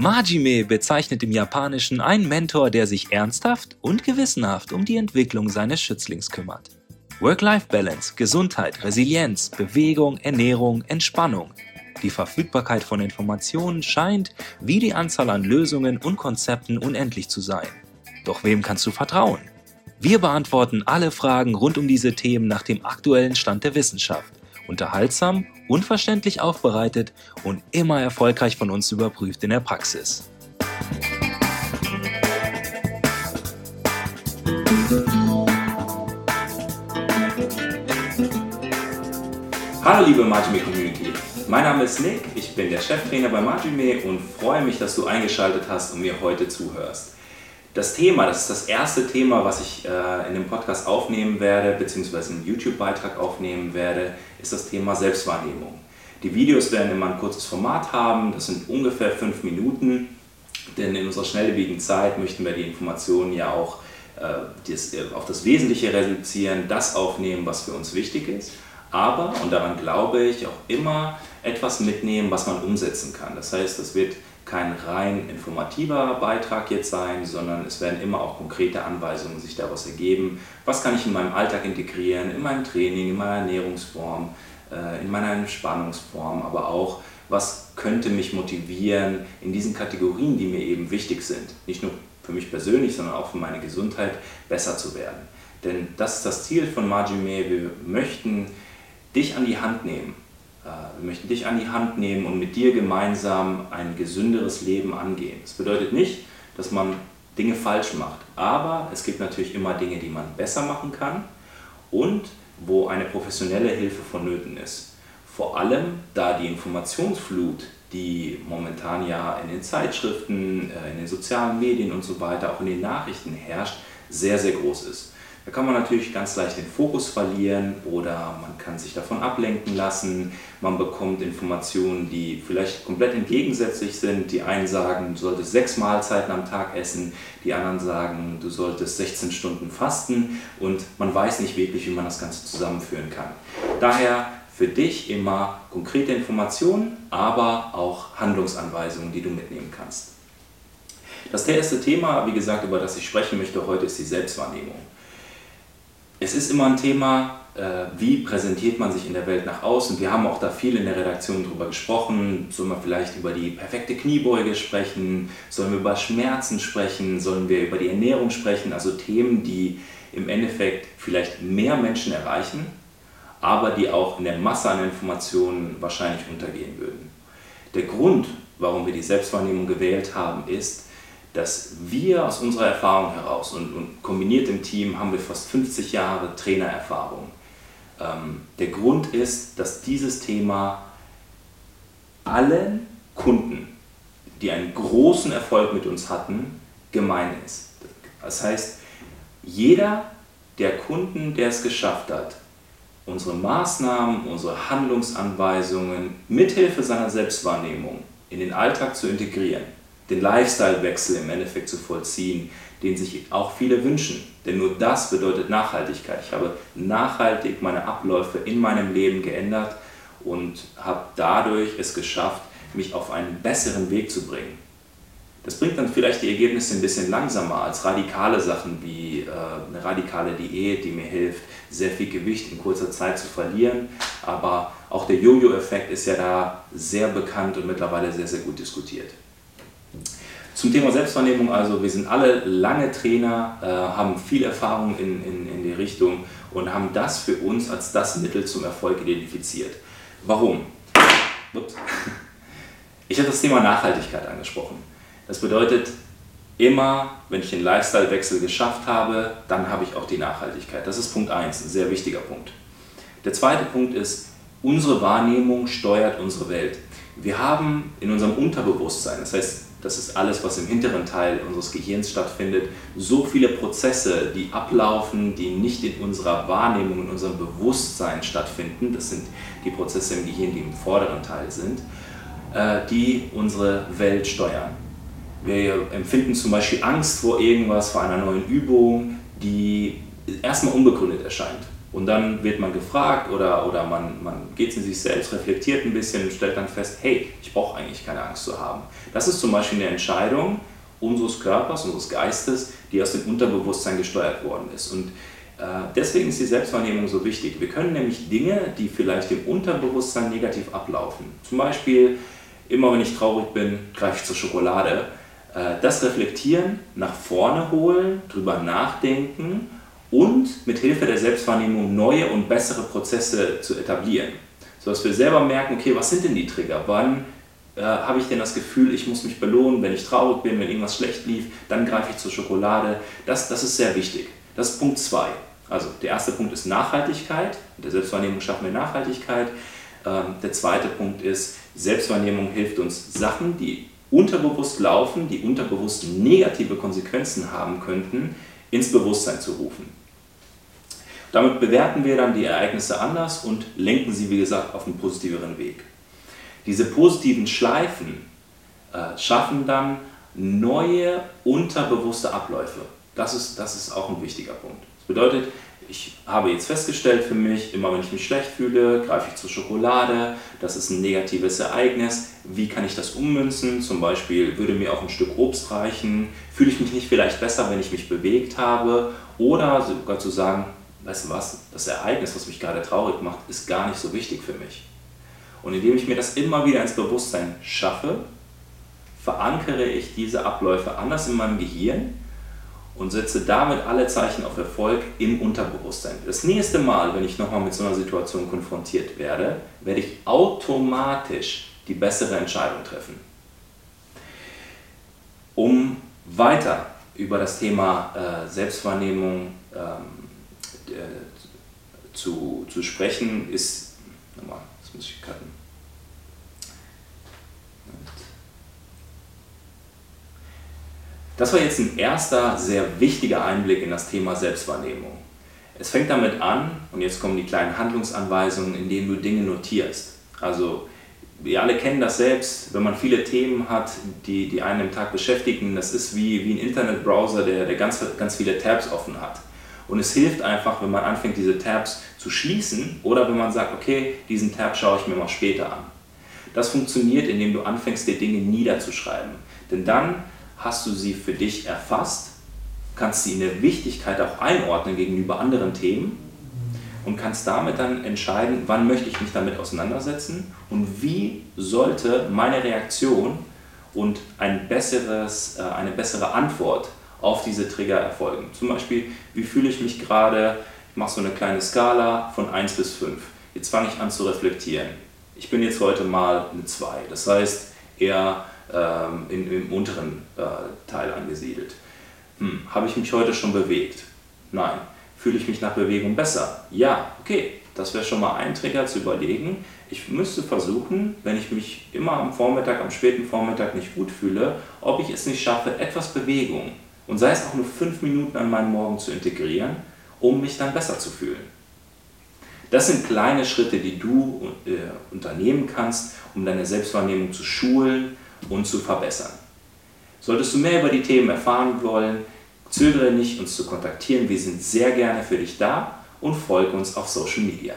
Majime bezeichnet im Japanischen einen Mentor, der sich ernsthaft und gewissenhaft um die Entwicklung seines Schützlings kümmert. Work-Life-Balance, Gesundheit, Resilienz, Bewegung, Ernährung, Entspannung. Die Verfügbarkeit von Informationen scheint wie die Anzahl an Lösungen und Konzepten unendlich zu sein. Doch wem kannst du vertrauen? Wir beantworten alle Fragen rund um diese Themen nach dem aktuellen Stand der Wissenschaft. Unterhaltsam, unverständlich aufbereitet und immer erfolgreich von uns überprüft in der Praxis. Hallo liebe Majime Community, mein Name ist Nick, ich bin der Cheftrainer bei Majime und freue mich, dass du eingeschaltet hast und mir heute zuhörst. Das Thema, das ist das erste Thema, was ich äh, in dem Podcast aufnehmen werde, beziehungsweise einen YouTube-Beitrag aufnehmen werde, ist das Thema Selbstwahrnehmung. Die Videos werden immer ein kurzes Format haben, das sind ungefähr fünf Minuten, denn in unserer schnelllebigen Zeit möchten wir die Informationen ja auch äh, das, äh, auf das Wesentliche reduzieren, das aufnehmen, was für uns wichtig ist, aber, und daran glaube ich, auch immer etwas mitnehmen, was man umsetzen kann. Das heißt, das wird kein rein informativer Beitrag jetzt sein, sondern es werden immer auch konkrete Anweisungen sich daraus ergeben. Was kann ich in meinem Alltag integrieren, in meinem Training, in meiner Ernährungsform, äh, in meiner Entspannungsform, aber auch, was könnte mich motivieren in diesen Kategorien, die mir eben wichtig sind. Nicht nur für mich persönlich, sondern auch für meine Gesundheit besser zu werden. Denn das ist das Ziel von Majime. Wir möchten dich an die Hand nehmen wir möchten dich an die Hand nehmen und mit dir gemeinsam ein gesünderes Leben angehen. Das bedeutet nicht, dass man Dinge falsch macht, aber es gibt natürlich immer Dinge, die man besser machen kann und wo eine professionelle Hilfe vonnöten ist. Vor allem, da die Informationsflut, die momentan ja in den Zeitschriften, äh, in den sozialen Medien und so weiter, auch in den Nachrichten herrscht, sehr, sehr groß ist. Da kann man natürlich ganz leicht den Fokus verlieren oder man kann sich davon ablenken lassen. Man bekommt Informationen, die vielleicht komplett entgegensätzlich sind. Die einen sagen, du solltest sechs Mahlzeiten am Tag essen, die anderen sagen, du solltest 16 Stunden fasten und man weiß nicht wirklich, wie man das Ganze zusammenführen kann. Daher für dich immer konkrete Informationen, aber auch Handlungsanweisungen, die du mitnehmen kannst. Das erste Thema, wie gesagt, über das ich sprechen möchte heute, ist die Selbstwahrnehmung es ist immer ein Thema, äh, wie präsentiert man sich in der Welt nach außen. Wir haben auch da viel in der Redaktion drüber gesprochen. Sollen wir vielleicht über die perfekte Kniebeuge sprechen? Sollen wir über Schmerzen sprechen? Sollen wir über die Ernährung sprechen? Also Themen, die im Endeffekt vielleicht mehr Menschen erreichen, aber die auch in der Masse an Informationen wahrscheinlich untergehen würden. Der Grund, warum wir die Selbstwahrnehmung gewählt haben, ist, dass wir aus unserer Erfahrung heraus und, und kombiniert im Team haben wir fast 50 Jahre Trainererfahrung. Ähm, der Grund ist, dass dieses Thema allen Kunden, die einen großen Erfolg mit uns hatten, gemein ist. Das heißt, jeder der Kunden, der es geschafft hat, unsere Maßnahmen, unsere Handlungsanweisungen mithilfe seiner Selbstwahrnehmung in den Alltag zu integrieren, den Lifestyle-Wechsel im Endeffekt zu vollziehen, den sich auch viele wünschen. Denn nur das bedeutet Nachhaltigkeit. Ich habe nachhaltig meine Abläufe in meinem Leben geändert und habe dadurch es geschafft, mich auf einen besseren Weg zu bringen. Das bringt dann vielleicht die Ergebnisse ein bisschen langsamer als radikale Sachen wie äh, eine radikale Diät, die mir hilft, sehr viel Gewicht in kurzer Zeit zu verlieren. Aber auch der Jojo-Effekt ist ja da sehr bekannt und mittlerweile sehr, sehr gut diskutiert. Zum Thema Selbstwahrnehmung, also wir sind alle lange Trainer, äh, haben viel Erfahrung in, in, in die Richtung und haben das für uns als das Mittel zum Erfolg identifiziert. Warum? Ups. Ich habe das Thema Nachhaltigkeit angesprochen. Das bedeutet, immer wenn ich den Lifestyle-Wechsel geschafft habe, dann habe ich auch die Nachhaltigkeit. Das ist Punkt 1, ein sehr wichtiger Punkt. Der zweite Punkt ist, unsere Wahrnehmung steuert unsere Welt. Wir haben in unserem Unterbewusstsein, das heißt das ist alles, was im hinteren Teil unseres Gehirns stattfindet, so viele Prozesse, die ablaufen, die nicht in unserer Wahrnehmung, in unserem Bewusstsein stattfinden. Das sind die Prozesse im Gehirn, die im vorderen Teil sind, äh, die unsere Welt steuern. Wir empfinden zum Beispiel Angst vor irgendwas, vor einer neuen Übung, die erstmal unbegründet erscheint. Und dann wird man gefragt oder, oder man, man geht in sich selbst, reflektiert ein bisschen und stellt dann fest, hey, ich brauche eigentlich keine Angst zu haben. Das ist zum Beispiel eine Entscheidung unseres Körpers, unseres Geistes, die aus dem Unterbewusstsein gesteuert worden ist. Und äh, deswegen ist die Selbstwahrnehmung so wichtig. Wir können nämlich Dinge, die vielleicht im Unterbewusstsein negativ ablaufen, zum Beispiel immer wenn ich traurig bin, greife ich zur Schokolade, äh, das reflektieren, nach vorne holen, drüber nachdenken und mit Hilfe der Selbstwahrnehmung neue und bessere Prozesse zu etablieren. Sodass wir selber merken, okay, was sind denn die Trigger? Wann äh, habe ich denn das Gefühl, ich muss mich belohnen, wenn ich traurig bin, wenn irgendwas schlecht lief, dann greife ich zur Schokolade. Das, das ist sehr wichtig. Das ist Punkt 2. Also der erste Punkt ist Nachhaltigkeit. Mit der Selbstwahrnehmung schaffen wir Nachhaltigkeit. Ähm, der zweite Punkt ist, Selbstwahrnehmung hilft uns, Sachen, die unterbewusst laufen, die unterbewusst negative Konsequenzen haben könnten, ins Bewusstsein zu rufen. Damit bewerten wir dann die Ereignisse anders und lenken sie, wie gesagt, auf einen positiveren Weg. Diese positiven Schleifen äh, schaffen dann neue unterbewusste Abläufe. Das ist, das ist auch ein wichtiger Punkt. Das bedeutet, ich habe jetzt festgestellt für mich, immer wenn ich mich schlecht fühle, greife ich zur Schokolade. Das ist ein negatives Ereignis. Wie kann ich das ummünzen? Zum Beispiel würde mir auch ein Stück Obst reichen. Fühle ich mich nicht vielleicht besser, wenn ich mich bewegt habe? Oder sogar zu sagen, weißt du was, das Ereignis, was mich gerade traurig macht, ist gar nicht so wichtig für mich. Und indem ich mir das immer wieder ins Bewusstsein schaffe, verankere ich diese Abläufe anders in meinem Gehirn und setze damit alle Zeichen auf Erfolg im Unterbewusstsein. Das nächste Mal, wenn ich nochmal mit so einer Situation konfrontiert werde, werde ich automatisch die bessere Entscheidung treffen. Um weiter über das Thema äh, Selbstwahrnehmung ähm, äh, zu, zu sprechen, ist, nochmal, das muss ich cutten. Das war jetzt ein erster sehr wichtiger Einblick in das Thema Selbstwahrnehmung. Es fängt damit an, und jetzt kommen die kleinen Handlungsanweisungen, in denen du Dinge notierst. Also wir alle kennen das selbst, wenn man viele Themen hat, die, die einen im Tag beschäftigen, das ist wie, wie ein Internetbrowser, der, der ganz, ganz viele Tabs offen hat. Und es hilft einfach, wenn man anfängt, diese Tabs zu schließen oder wenn man sagt, okay, diesen Tab schaue ich mir mal später an. Das funktioniert, indem du anfängst, dir Dinge niederzuschreiben. Denn dann hast du sie für dich erfasst, kannst sie in der Wichtigkeit auch einordnen gegenüber anderen Themen und kannst damit dann entscheiden, wann möchte ich mich damit auseinandersetzen und wie sollte meine Reaktion und ein besseres, äh, eine bessere Antwort auf diese Trigger erfolgen. Zum Beispiel, wie fühle ich mich gerade? Ich mache so eine kleine Skala von 1 bis 5. Jetzt fange ich an zu reflektieren. Ich bin jetzt heute mal eine 2. Das heißt, eher ähm, in, im unteren äh, Teil angesiedelt. Hm, Habe ich mich heute schon bewegt? Nein. Fühle ich mich nach Bewegung besser? Ja, okay. Das wäre schon mal ein Trigger zu überlegen. Ich müsste versuchen, wenn ich mich immer am Vormittag, am späten Vormittag nicht gut fühle, ob ich es nicht schaffe, etwas Bewegung und sei es auch nur fünf Minuten an meinem Morgen zu integrieren, um mich dann besser zu fühlen. Das sind kleine Schritte, die du äh, unternehmen kannst, um deine Selbstwahrnehmung zu schulen, und zu verbessern. Solltest du mehr über die Themen erfahren wollen, zögere nicht, uns zu kontaktieren. Wir sind sehr gerne für dich da und folge uns auf Social Media.